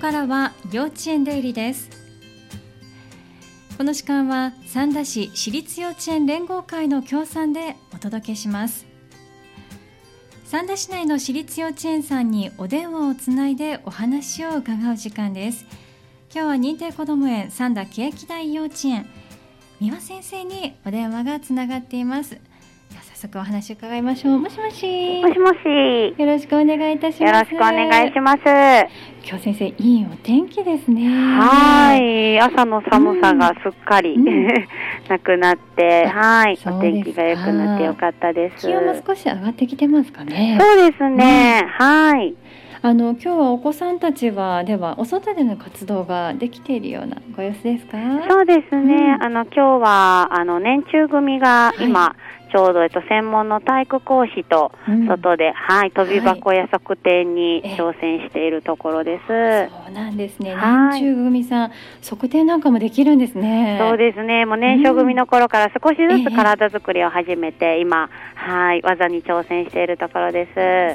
ここからは幼稚園出入りです。この時間は三田市私立幼稚園連合会の協賛でお届けします。三田市内の私立幼稚園さんにお電話をつないでお話を伺う時間です。今日は認定こども園三田欅台幼稚園三輪先生にお電話がつながっています。速お話伺いましょう。もしもし。もしもし。よろしくお願いいたします。よろしくお願いします。今日先生、いいお天気ですね。はい。朝の寒さがすっかり、うん、なくなって、はい。お天気が良くなってよかったです。気温も少し上がってきてますかね。そうですね。うん、はい。あの今日はお子さんたちはではお外での活動ができているようなご様子ですか？そうですね。うん、あの今日はあの年中組が今、はいちょうど、えっと、専門の体育講師と、外で、うん、はい、飛び箱や測定に挑戦しているところです。はい、そうなんですね。年中組さん、測定なんかもできるんですね。そうですね。もう年少組の頃から少しずつ体作りを始めて、うん、今、はい、技に挑戦しているところで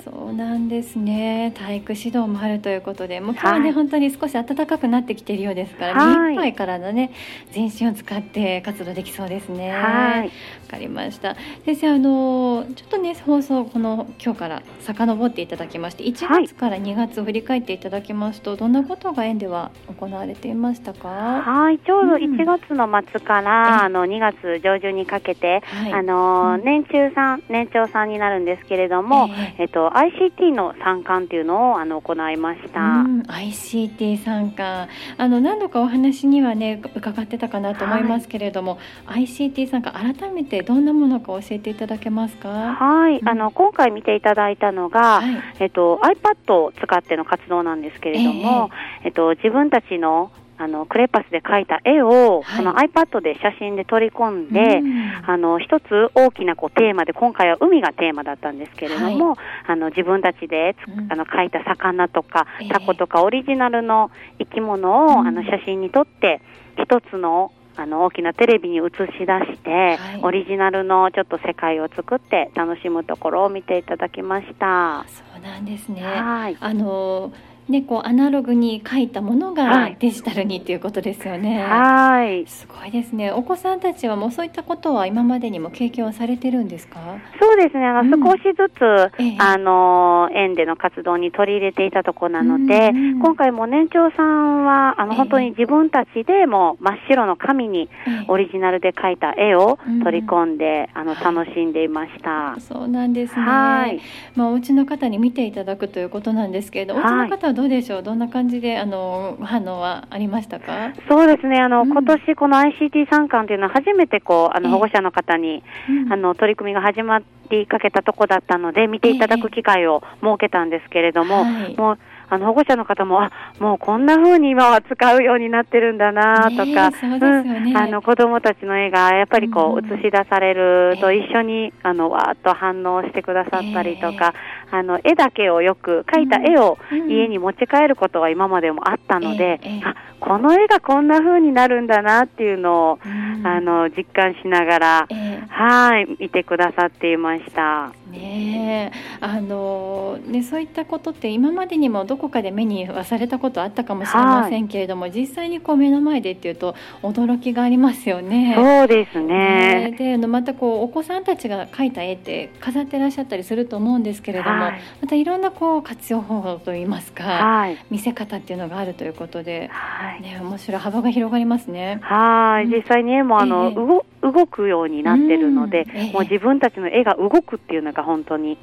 す。そうなんですね。体育指導もあるということで、もう今日はね、はい、本当に少し暖かくなってきているようですから、はい、目いっぱい体ね、全身を使って活動できそうですね。はい。わかりました。先生あのちょっとね放送この今日から遡っていただきまして1月から2月を振り返っていただきますと、はい、どんなことが園では行われていましたか？はいちょうど1月の末から、うん、あの2月上旬にかけて、はい、あの、年中さん年長さんになるんですけれども、えー、えっと ICT の参観っていうのをあの行いました、うん、ICT 参観。あの何度かお話にはね伺ってたかなと思いますけれども、はい、ICT 参観改めてどんなものか教えていただけますか？はい、うん、あの今回見ていただいたのが、はい、えっと iPad を使っての活動なんですけれども、えー、えっと自分たちのあのクレパスで描いた絵を、はい、の iPad で写真で取り込んで、うん、あの一つ大きなこうテーマで今回は海がテーマだったんですけれども、はい、あの自分たちで、うん、あの描いた魚とか、タコとかオリジナルの生き物を、あの写真に撮って一つのあの大きなテレビに映し出して、はい、オリジナルのちょっと世界を作って楽しむところを見ていただきました。そうなんですね。はい、あのね、こうアナログに書いたものがデジタルにっていうことですよね。はい。すごいですね。お子さんたちはもうそういったことは今までにも経験をされてるんですか？そうですね。あの、うん、少しずつ、ええ、あの園での活動に取り入れていたところなので、うんうん、今回も年長さんはあの、え、本当に自分たちでも真っ白の紙にオリジナルで描いた絵を取り込んで、うん、あの楽しんでいました。そうなんですね。はい。まあお家の方に見ていただくということなんですけれど、お家の方はどうでしょう？どんな感じであの反応はありましたか？そうですね。あの、うん、今年この ICT 参観というのは初めてこうあの保護者の方に、えー、あの取り組みが始まりかけたとこだったので見ていただく機会を設けたんですけれども、えーはい、もうあの保護者の方も、あもうこんな風に今は使うようになってるんだなとか、ね。うん、あの子供たちの絵がやっぱりこう映し出されると一緒に、あのわーっと反応してくださったりとか、あの絵だけをよく描いた絵を家に持ち帰ることは今までもあったので、あこの絵がこんな風になるんだなっていうのを、あの実感しながら、はい見てくださっていました。ねあのねそういったことって今までにもどこかで目にはされたことあったかもしれませんけれども、はい、実際にこう目の前でっていうと驚きがありますよね。そうですね。ねでまたこうお子さんたちが描いた絵って飾ってらっしゃったりすると思うんですけれども、はい、またいろんなこう活用方法といいますか、はい、見せ方っていうのがあるということで、はい、ね面白い幅が広がりますね。はい、実際に絵もあの、えー、動くようになってるので、えー、もう自分たちの絵が動くっていうのが本当に。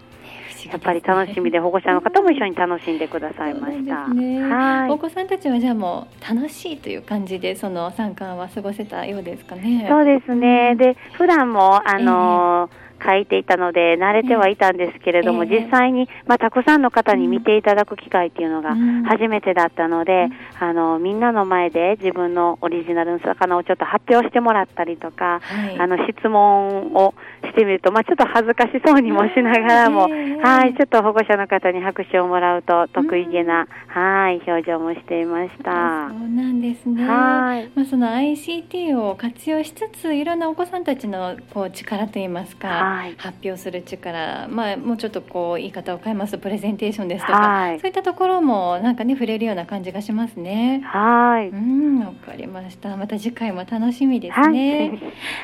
やっぱり楽しみで保護者の方も一緒に楽しんでくださいました。ね、はい。お子さんたちはじゃあもう楽しいという感じでその参観は過ごせたようですかね。そうですね。で普段もあのーえー書いていたので慣れてはいたんですけれども、えー、実際に、まあ、たくさんの方に見ていただく機会っていうのが初めてだったので、うん、あのみんなの前で自分のオリジナルの魚をちょっと発表してもらったりとか、はい、あの質問をしてみると、まあ、ちょっと恥ずかしそうにもしながらも、えー、はいちょっと保護者の方に拍手をもらうと得意げな、はい表情もしていました。そうなんですね。はい。まあその ICT を活用しつついろんなお子さんたちのこう力といいますか、はい、発表する力、まあもうちょっとこう言い方を変えますとプレゼンテーションですとか、はい、そういったところもなんかね触れるような感じがしますね。はい。うん、わかりました。また次回も楽しみですね。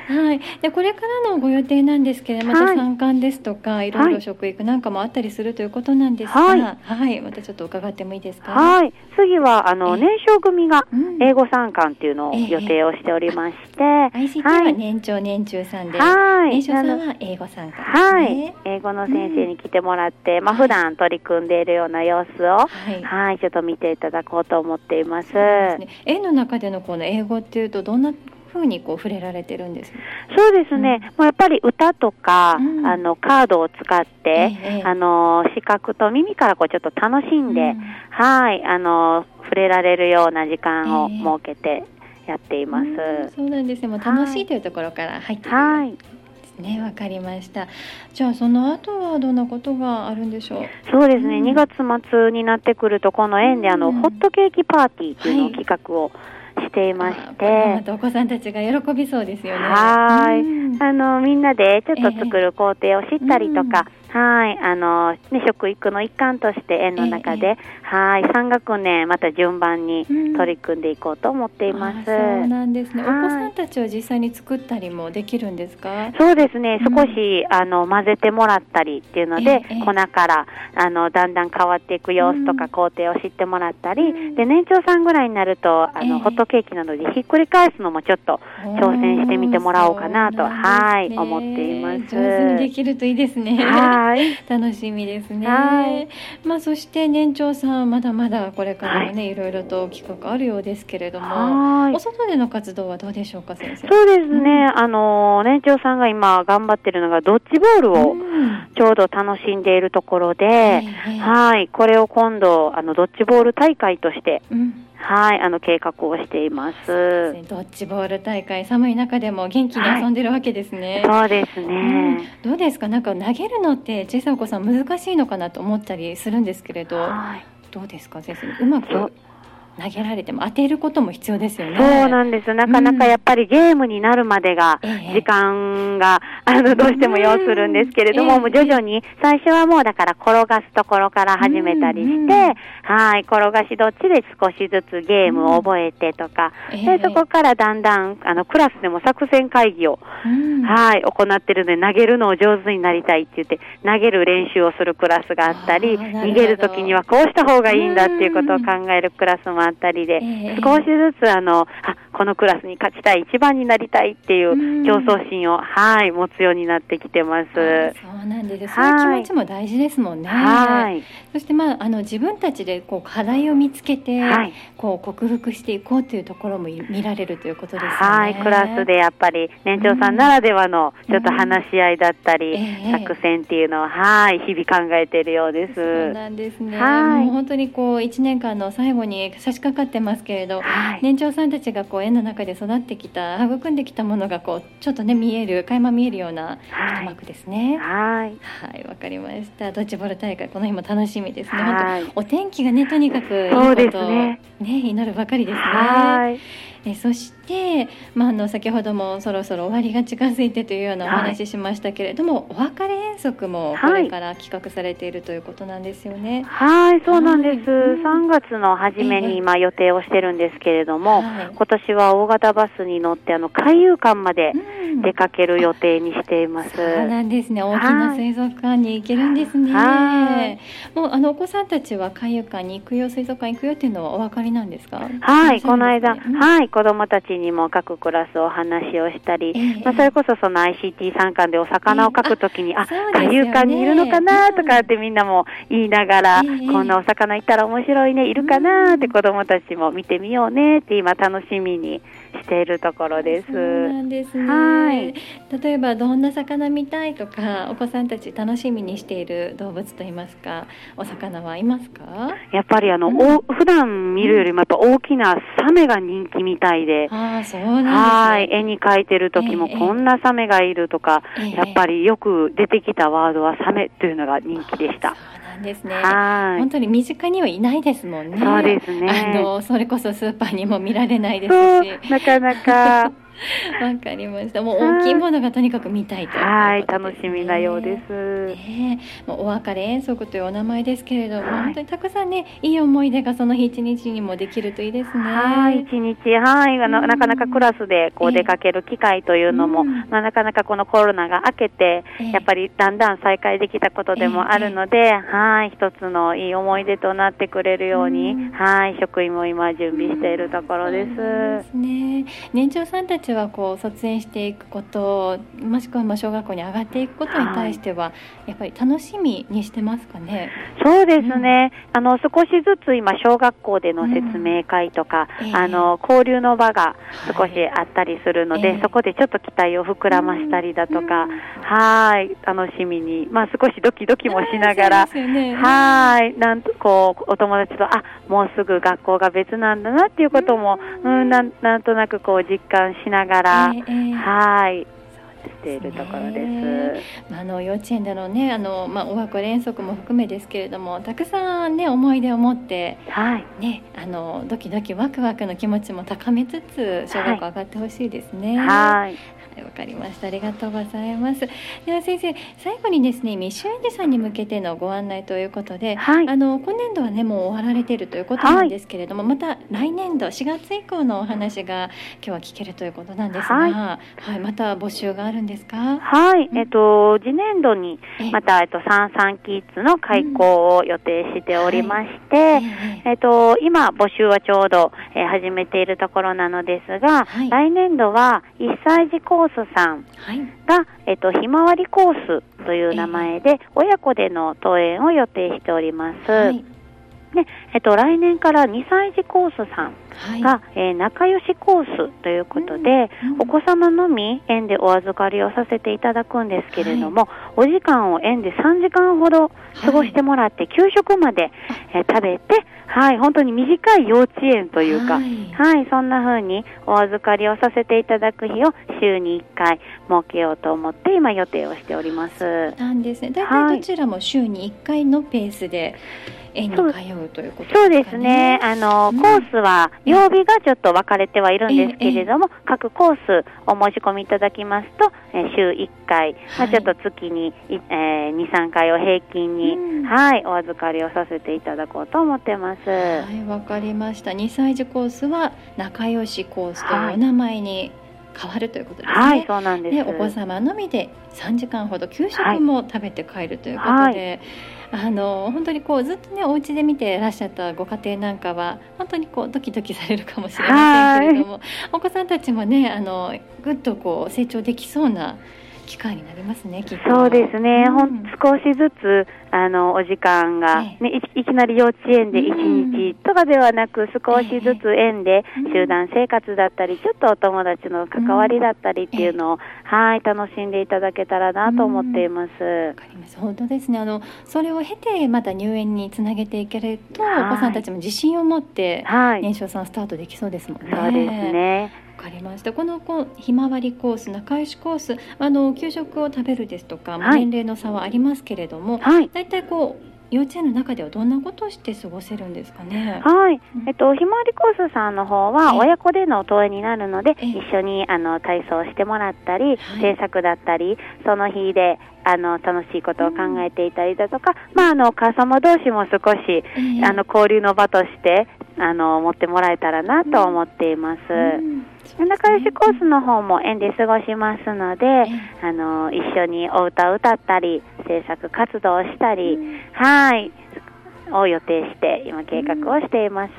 はい。はい、でこれからのご予定なんですけれども、また参観ですとか、いろいろ食育なんかもあったりするということなんですが、はい、はい、またちょっと伺ってもいいですか？はい。次はあの年少組が英語参観っていうのを予定をしておりまして、ええ、ICT は年長年中さんで、はい、年少さんは英語参観、ね、はい。英語の先生に来てもらって、うん、まあ普段取り組んでいるような様子を、はい、はい、ちょっと見ていただこうと思っています。すね、絵の中でのこの英語っていうとどんなふうにこう触れられてるんですそうですね、うん、もうやっぱり歌とか、うん、あのカードを使って、ええ、あの視覚と耳からこうちょっと楽しんで、うん、はいあの触れられるような時間を設けてやっています。え、そうなんですね。もう楽しいというところから入ってはい。ね、わかりました。じゃあその後はどんなことがあるんでしょう？そうですね。うん、2月末になってくるとこの園であの、うん、ホットケーキパーティーっていうのを企画を、はいしていまして、お子さんたちが喜びそうですよね。はい、あのみんなでちょっと作る工程を知ったりとか、はい、あの、ね、食育の一環として園の中で、えはい、3学年また順番に取り組んでいこうと思っています。うん、そうなんですね。お子さんたちは実際に作ったりもできるんですか？そうですね。少し、うん、あの混ぜてもらったりっていうので、え粉からあのだんだん変わっていく様子とか工程を知ってもらったり、うん、で年長さんぐらいになるとあの、ホットケーキなどでひっくり返すのもちょっと挑戦してみてもらおうかなと、ね、はい思っています。上手にできるといいですね。はい。楽しみですね。まあそして年長さんまだまだこれからもね、はい、いろいろと企画あるようですけれども、お外での活動はどうでしょうか先生？そうですね。うん、あの年長さんが今頑張ってるのがドッジボールをちょうど楽しんでいるところで、うん、はいこれを今度あのドッジボール大会として。うんはい、あの計画をしています。ドッジボール大会、寒い中でも元気に遊んでるわけですね。はい、そうですね、うん、どうですか、なんか投げるのって小さいお子さん難しいのかなと思ったりするんですけれど。はい、どうですか、先生、うまく投げられても当てることも必要ですよね。そうなんです。なかなかやっぱりゲームになるまでが時間が、ええ、あのどうしても要するんですけれども、え、もう徐々に最初はもうだから転がすところから始めたりして、はい転がしどっちで少しずつゲームを覚えてとか、でそこからだんだんあのクラスでも作戦会議を、はい行ってるので投げるのを上手になりたいって言って投げる練習をするクラスがあったり、逃げる時にはこうした方がいいんだっていうことを考えるクラスもあったりで、えー、少しずつあのあこのクラスに勝ちたい一番になりたいっていう競争心をはい持つようになってきてます。そうなんです。そういう気持ちも大事ですもんね。はい。そしてまああの自分たちでこう課題を見つけて、はい、こう克服していこうというところも見られるということですね。はい。クラスでやっぱり年長さんならではのちょっと話し合いだったり、うん、作戦っていうのをはい日々考えているようです。そうなんですね。はい。もう本当にこう一年間の最後に差し掛かってますけれど、はい、年長さんたちがこう園の中で育ってきた育んできたものがこうちょっとね見える垣間見えるような一幕ですね。はいはいわかりました。ドッジボール大会この日も楽しみですね。本当お天気がねとにかくいいことをねね祈るばかりですね。はいえそして、まあ、あの先ほどもそろそろ終わりが近づいてというようなお話ししましたけれども、はい、お別れ遠足もこれから企画されているということなんですよね。はい、そうなんです。3月の初めに今予定をしてるんですけれども、はい、今年は大型バスに乗ってあの海遊館まで出かける予定にしています。そうなんですね。大きな水族館に行けるんですね。はい、もうあのお子さんたちは海遊館に行くよ水族館行くよっていうのはお分かりなんですか？はい、この間、はいはい子どもたちにも各クラスお話をしたり、えー、まあ、それこそその ICT 参観でお魚を描くときに、えー、あ海遊館にいるのかなとかってみんなも言いながら、えー、こんなお魚いたら面白いねいるかなって子どもたちも見てみようねって今楽しみにしているところです。そうなんですね。はい。例えばどんな魚見たいとかお子さんたち楽しみにしている動物といいますかお魚はいますか？やっぱりあの、うん、お普段見るよりもやっぱ大きなサメが人気みたいで、あそうなんです、ね、はい。絵に描いてる時もこんなサメがいるとか、えー、やっぱりよく出てきたワードはサメというのが人気でした。んですね。本当に身近にはいないですもんね。そうですね。あのそれこそスーパーにも見られないですし。なかなか。わかりました。もう大きいものがとにかく見たいという、ね、はい、楽しみなようです。ね、もうお別れ遠足というお名前ですけれども、はい、本当にたくさんね、いい思い出がその日一日にもできるといいですね。はい、一日、はい、あの、なかなかクラスでこう出かける機会というのも、まあ、なかなかこのコロナが明けて、やっぱりだんだん再開できたことでもあるので、はい、一つのいい思い出となってくれるように、はい、職員も今準備しているところです。ですね。年長さんたちはこう卒園していくこともしくはまあ小学校に上がっていくことに対しては、やっぱり楽しみにしてますかね？そうですね、うん、あの少しずつ今小学校での説明会とか、うん、あの交流の場が少しあったりするので、はい、そこでちょっと期待を膨らましたりだとか、うん、はい楽しみにまあ少しドキドキもしながら、ね、はいなんとこうお友達とあもうすぐ学校が別なんだなっていうことも、うんなんなんとなくこう実感しながら。えー、はいしているところです。ね、まあ、あの幼稚園でのね、あのまあお学連足も含めですけれども、たくさんね思い出を持って、はい、ね、あのドキドキワクワクの気持ちも高めつつ小学校上がってほしいですね。はい。わかりました。ありがとうございます。では先生、最後にですね、未就園児さんに向けてのご案内ということで、はい、あの今年度はねもう終わられているということなんですけれども、はい、また来年度4月以降のお話が今日は聞けるということなんですが、はい、はい、また募集があるんですか？はい、えっと次年度にまたえっと三三キッズの開校を予定しておりまして、えっと今募集はちょうど、えー、始めているところなのですが、来年度は1歳児コースさんが、はい、えっと、ひまわりコースという名前で、親子での登園を予定しております。はいで、えっと、来年から2歳児コースさんが、はい、えー、仲良しコースということで、うんうん、お子様のみ園でお預かりをさせていただくんですけれども、はい、お時間を園で3時間ほど過ごしてもらって、給食まで、えー、食べて、はい、本当に短い幼稚園というか、はい、はい、そんな風にお預かりをさせていただく日を週に1回設けようと思って今予定をしております。なんですね。大体どちらも週に1回のペースで、園に通うということ、ね、そうですね。あの、うん、コースは曜日がちょっと分かれてはいるんですけれども、各コースお申し込みいただきますと、えー、週1回、まあ、ちょっと月に、えー、2、3回を平均に、うん、はい、お預かりをさせていただこうと思ってます。はい、わかりました。2歳児コースは仲良しコースというお名前に、はい変わるということですね。はい、そうなんです。で、お子様のみで3時間ほど給食も食べて帰るということで、はい、あの本当にこうずっとねお家で見ていらっしゃったご家庭なんかは本当にこうドキドキされるかもしれませんけれども、お子さんたちもねあのぐっとこう成長できそうな機会になりますね、そうですね、うん、ほん少しずつあのお時間が、ね、いきなり幼稚園で1日とかではなく、少しずつ園で集団生活だったり、ちょっとお友達の関わりだったりっていうのを、はい楽しんでいただけたらなと思っています。わかります。本当ですね。あのそれを経てまた入園につなげていけると、お子さんたちも自信を持って、年少さんスタートできそうですもんね。そうですね。わかりました。このこうひまわりコース仲良しコースあの給食を食べるですとか、はい、年齢の差はありますけれども、はい、大体こう幼稚園の中ではどんなことをして過ごせるんですかね？はい、えっとひまわりコースさんの方は親子での登園になるので、一緒にあの体操してもらったり、制作だったり、その日であの楽しいことを考えていたりだとか、まああのお母様同士も少し、あの交流の場としてあの持ってもらえたらなと思っています。仲良しコースの方も園で過ごしますので、あの一緒にお歌を歌ったり制作活動をしたり、はいを予定して今計画をしています。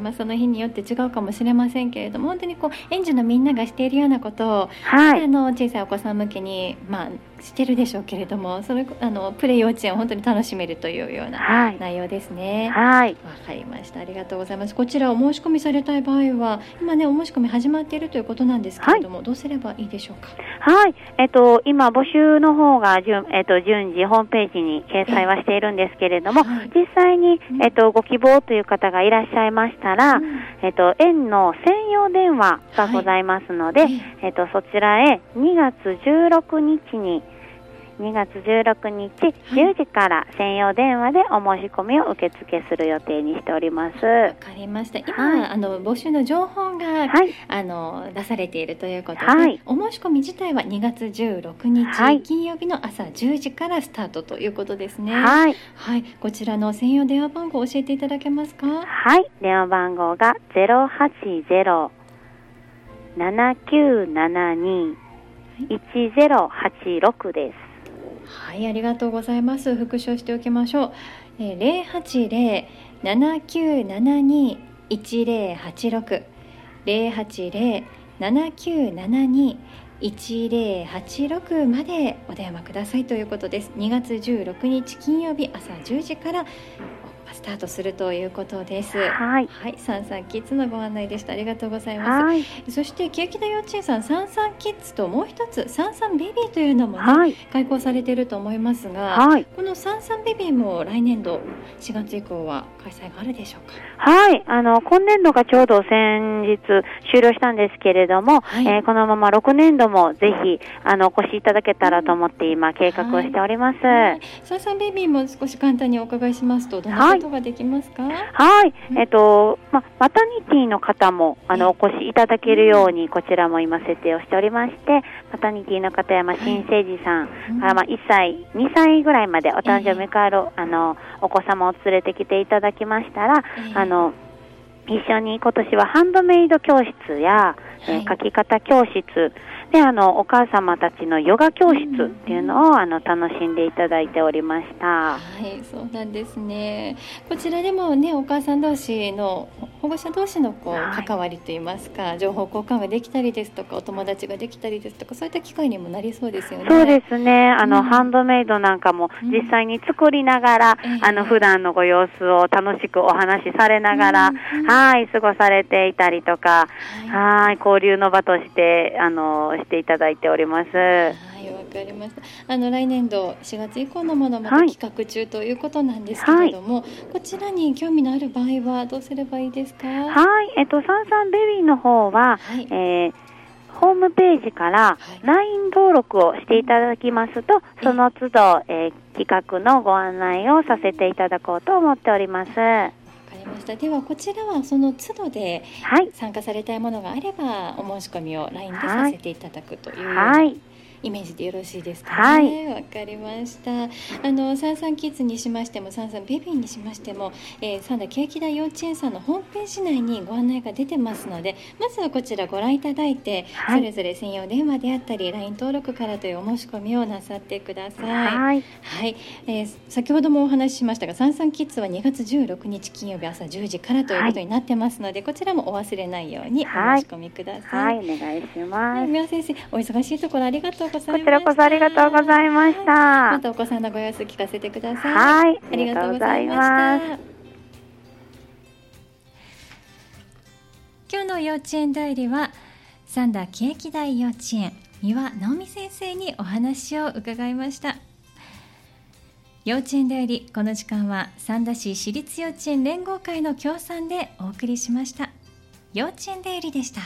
まあ、その日によって違うかもしれませんけれども本当にこう園児のみんながしているようなことを、はい、あの小さいお子さん向けに、まあ、してるでしょうけれどもそれあのプレイ幼稚園を本当に楽しめるというような内容ですね。はい、わかりました。ありがとうございます。こちらお申し込みされたい場合は今ねお申し込み始まっているということなんですけれども、はい、どうすればいいでしょうか？はい。えっと今募集の方が順,、えっと、順次ホームページに掲載はしているんですけれども、はい、実際に、えっと、ご希望という方がいらっしゃいましたら、うん、えっと、園の専用電話がございますので、えっと、そちらへ2月16日に2月16日10時から専用電話でお申し込みを受付する予定にしております。わかりました。今、はい、あの募集の情報が、はい、あの出されているということで、はい、お申し込み自体は2月16日、金曜日の朝10時からスタートということですね。はい。はい。こちらの専用電話番号を教えていただけますか？はい。電話番号が080 7972 1086です。はいありがとうございます。復唱しておきましょう、えー、080-7972-1086 080-7972-1086までお電話くださいということです。2月16日金曜日朝10時からスタートするということです。はい。はい、サンサンキッズのご案内でした。ありがとうございます。はい、そして欅田幼稚園さん、サンサンキッズともう一つサンサンベビーというのも、ね、はい、開講されていると思いますが、はい、このサンサンベビーも来年度4月以降は開催があるでしょうか？はい、あの今年度がちょうど先日終了したんですけれども、はい、えー、このまま6年度もぜひあのお越しいただけたらと思って今計画をしております。はい、サンサンベビーも少し簡単にお伺いしますとどんなことができますか？はい、えっ、ー、とまマタニティの方もあのお越しいただけるようにこちらも今設定をしておりまして、マタニティの方やま新生児さんからま1歳2歳ぐらいまでお誕生日迎えるあのお子様を連れてきていただきましたら、あの一緒に今年はハンドメイド教室や、えー、書き方教室であのお母様たちのヨガ教室っていうのを、あの楽しんでいただいておりました。はい、そうなんですね。こちらでもねお母さん同士の保護者同士のこう、はい、関わりといいますか情報交換ができたりですとかお友達ができたりですとかそういった機会にもなりそうですよね。そうですね。あの、うん、ハンドメイドなんかも実際に作りながら、うん、あの普段のご様子を楽しくお話しされながら、うん、はい過ごされていたりとか、はい、交流の場としてあのしていただいております。はいわかりました。あの来年度4月以降のものまた企画中ということなんですけれども、はい、こちらに興味のある場合はどうすればいいですか？はいえっとサンサンベビーの方は、はい、えーホームページから LINE 登録をしていただきますと、その都度、えー、企画のご案内をさせていただこうと思っております。りました。ではこちらはその都度で参加されたいものがあればお申し込みを LINE でさせていただくという、はいイメージでよろしいですかね？わ、はい、かりました。あのサンサンキッズにしましてもサンサンベビーにしましても、えー、三田ケーキ大幼稚園さんのホームページ内にご案内が出てますので、まずはこちらご覧いただいて、はい、それぞれ専用電話であったり LINE 登録からというお申し込みをなさってください。はい。はい、えー、先ほどもお話ししましたが、サンサンキッズは2月16日金曜日朝10時からということになってますので、こちらもお忘れないようにお申し込みください。はい、お願いします。はい、宮先生、お忙しいところありがとうございます。こちらこそありがとうございました。またお子さんのご様子聞かせてください。はい、ありがとうございました。今日の幼稚園代理は三田慶喜大幼稚園三輪直美先生にお話を伺いました幼稚園代理この時間は三田市私立幼稚園連合会の協賛でお送りしました幼稚園代理でした